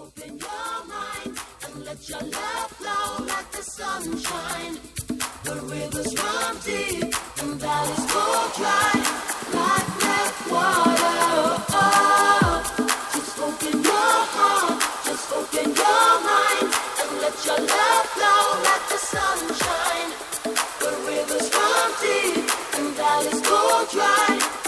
open your mind and let your love flow like the sunshine. The rivers run deep and valleys go dry like black water. Just open your heart, just open your mind and let your love flow like the sunshine. The rivers run deep and valleys go dry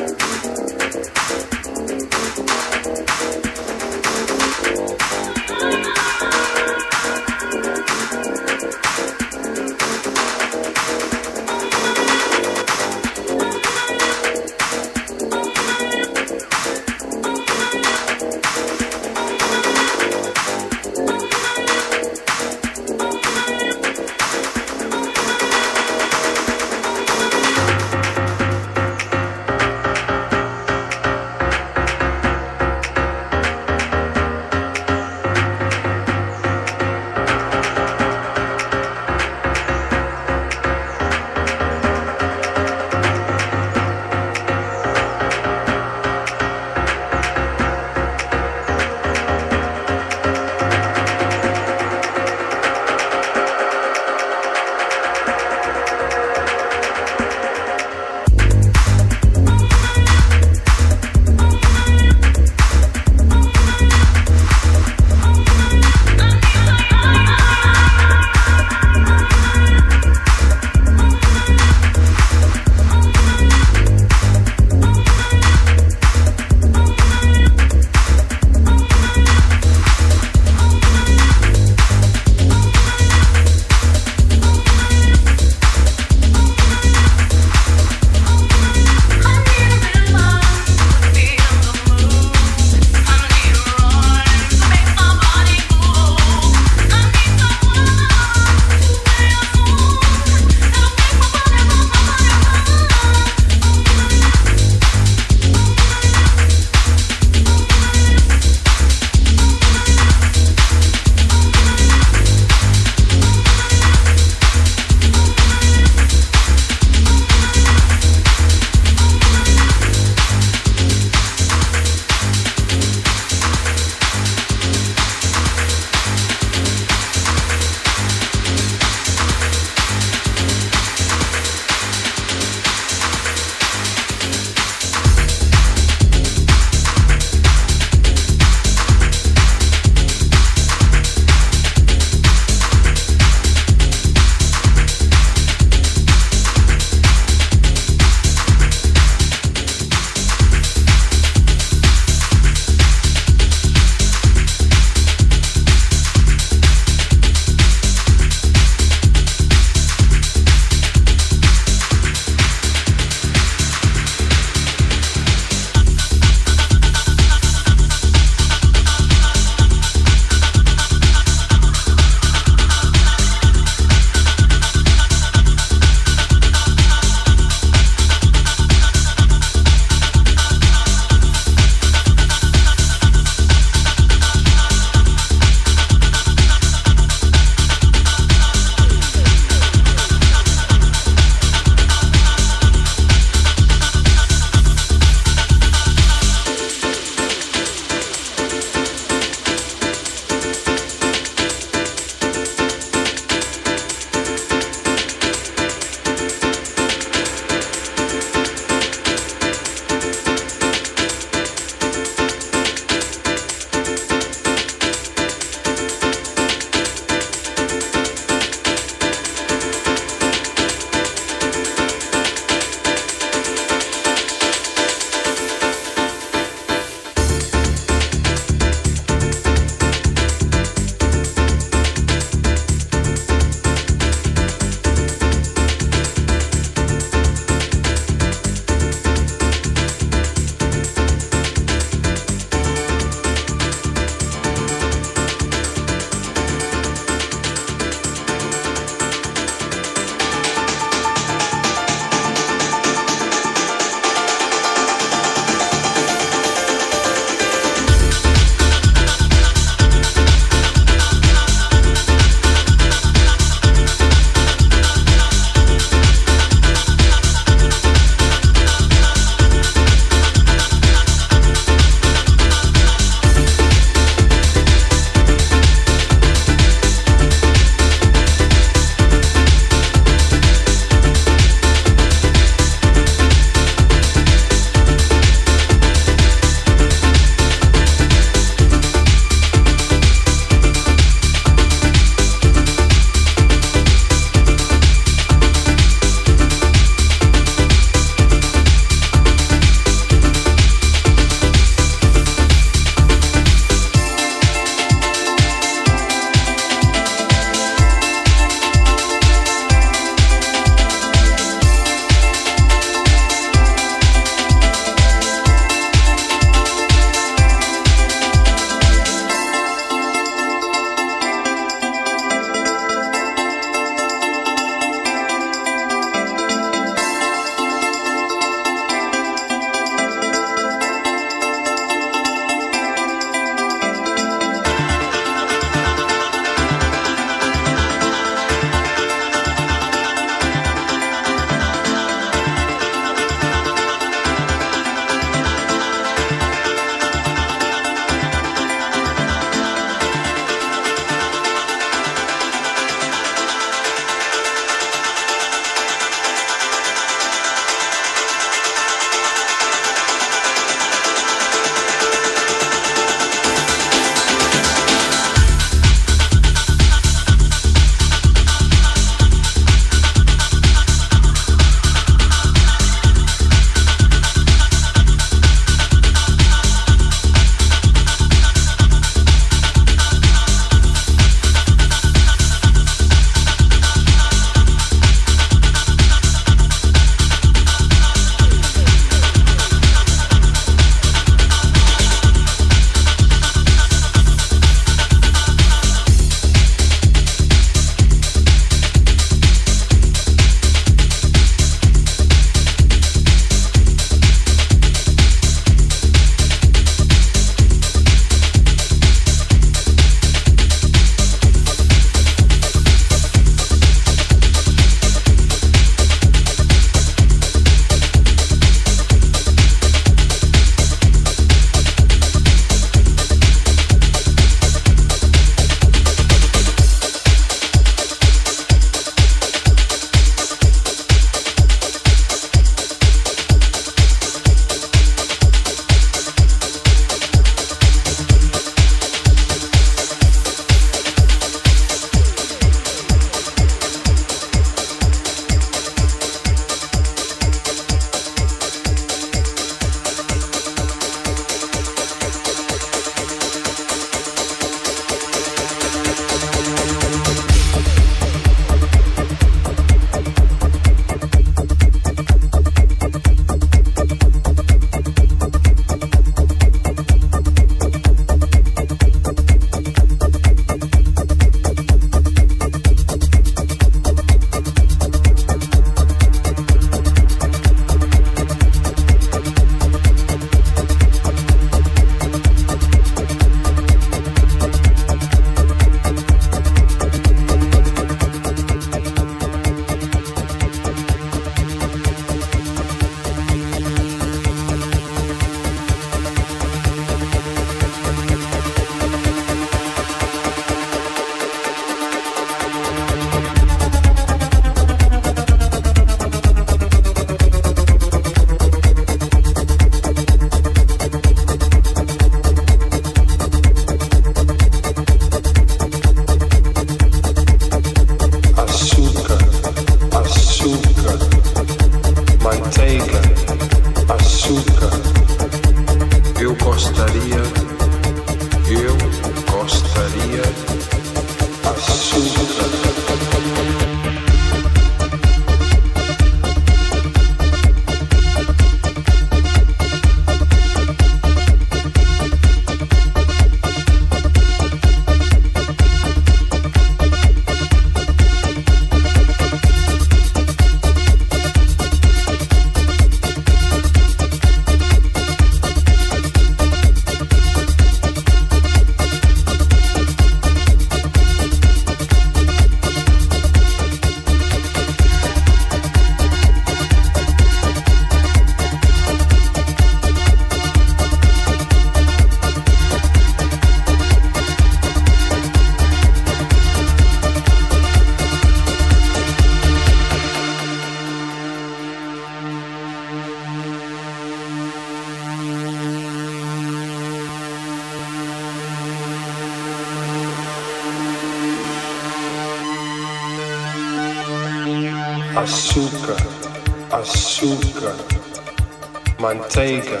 manteiga,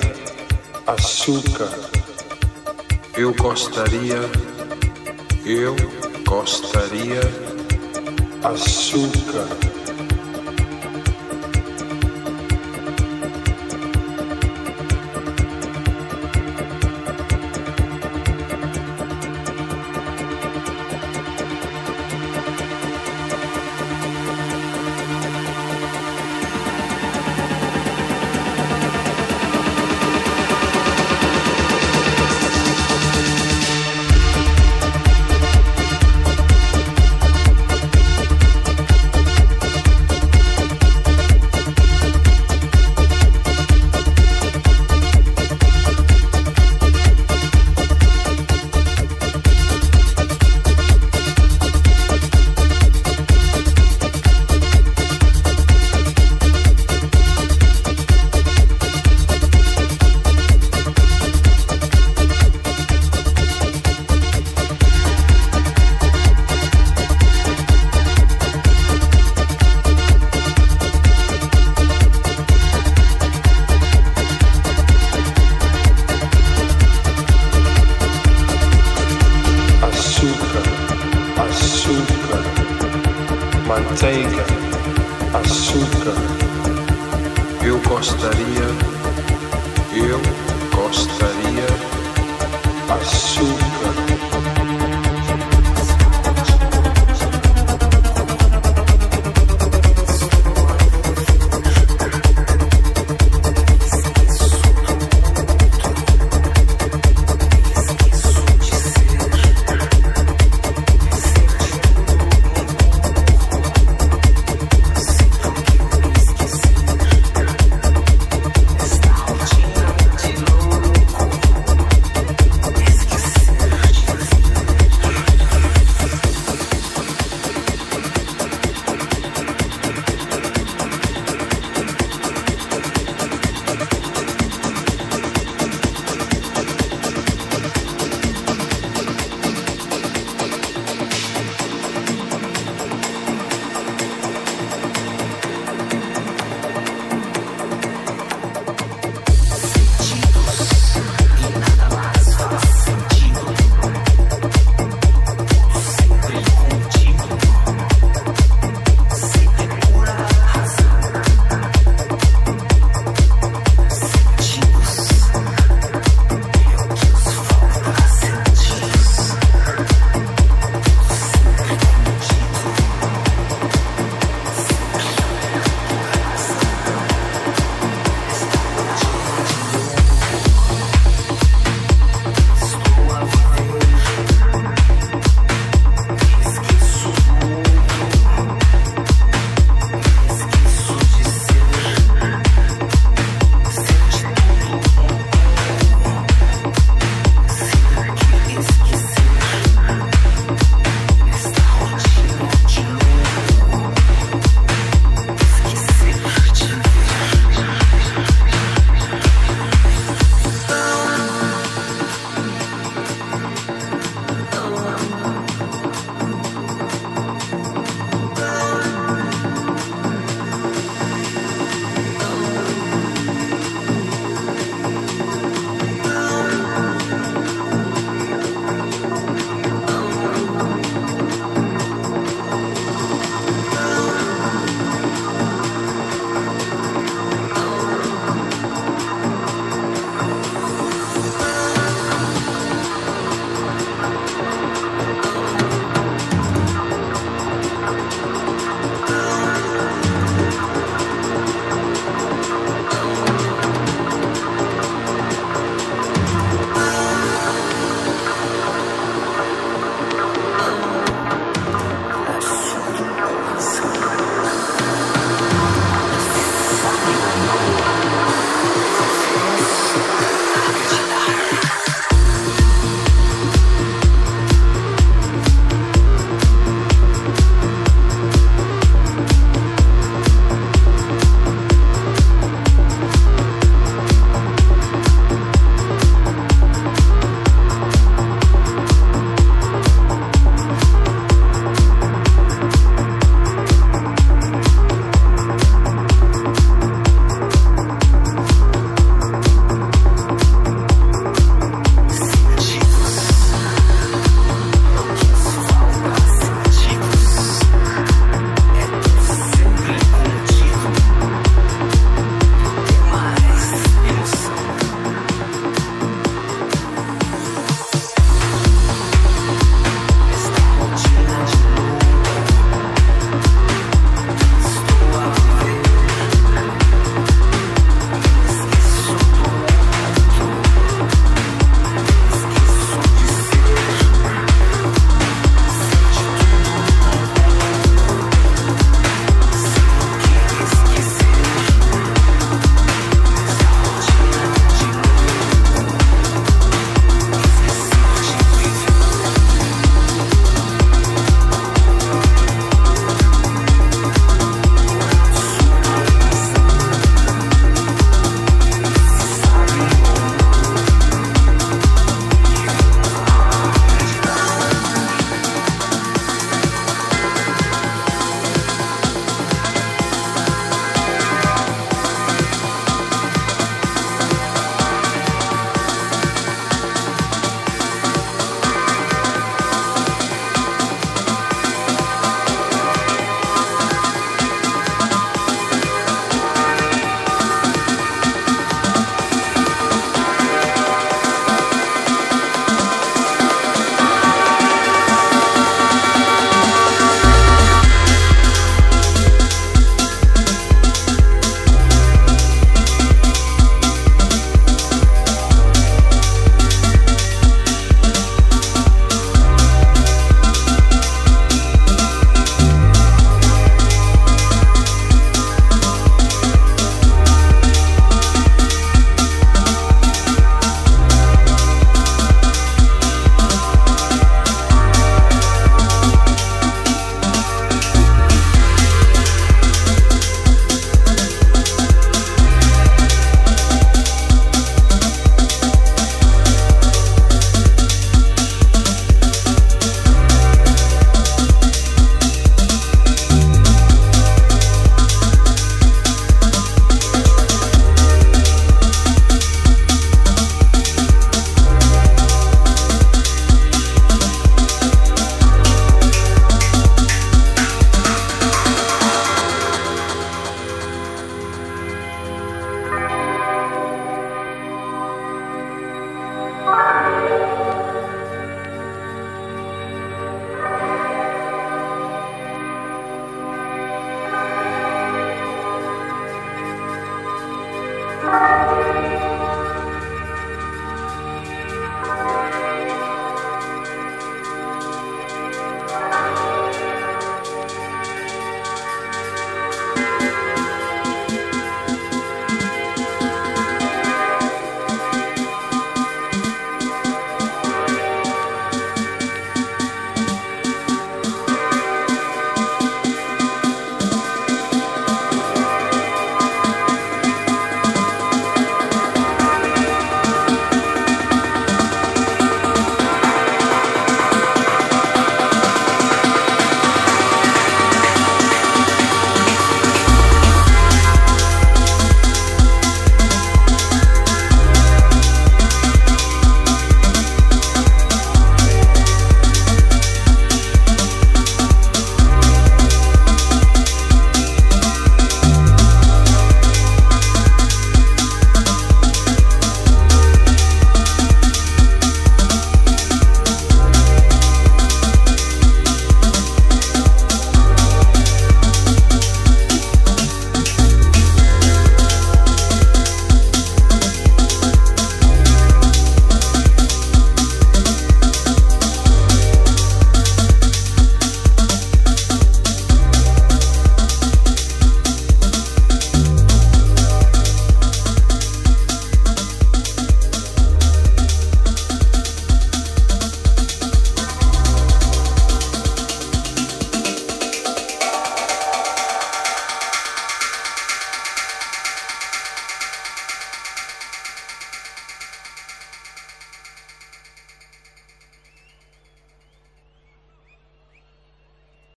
eu gostaria, eu gostaria, açúcar.